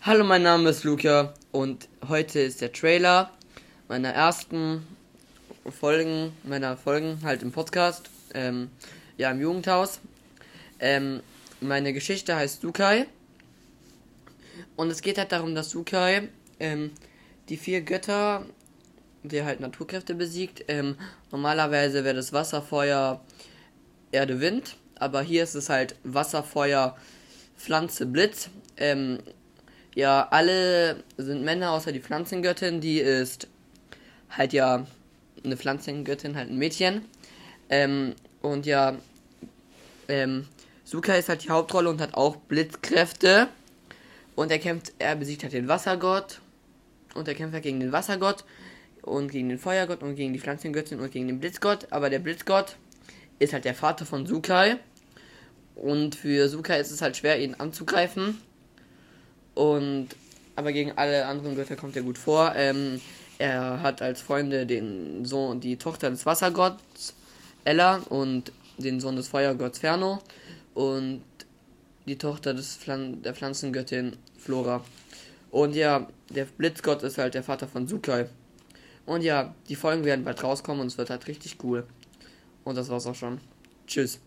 Hallo, mein Name ist Luca und heute ist der Trailer meiner ersten Folgen, meiner Folgen halt im Podcast, ähm, ja im Jugendhaus. Ähm, meine Geschichte heißt Sukai und es geht halt darum, dass Sukai ähm, die vier Götter, der halt Naturkräfte besiegt. Ähm, normalerweise wäre das Wasser, Feuer, Erde, Wind, aber hier ist es halt Wasser, Feuer, Pflanze, Blitz. Ähm, ja, alle sind Männer, außer die Pflanzengöttin, die ist halt ja eine Pflanzengöttin, halt ein Mädchen. Ähm, und ja, ähm, Suka ist halt die Hauptrolle und hat auch Blitzkräfte. Und er kämpft, er besiegt halt den Wassergott. Und er kämpft halt gegen den Wassergott und gegen den Feuergott und gegen die Pflanzengöttin und gegen den Blitzgott. Aber der Blitzgott ist halt der Vater von Sukai. Und für Sukai ist es halt schwer, ihn anzugreifen. Und aber gegen alle anderen Götter kommt er gut vor. Ähm, er hat als Freunde den Sohn, die Tochter des Wassergotts Ella und den Sohn des Feuergotts Ferno und die Tochter des Pflan der Pflanzengöttin Flora. Und ja, der Blitzgott ist halt der Vater von Sukai. Und ja, die Folgen werden bald rauskommen und es wird halt richtig cool. Und das war's auch schon. Tschüss.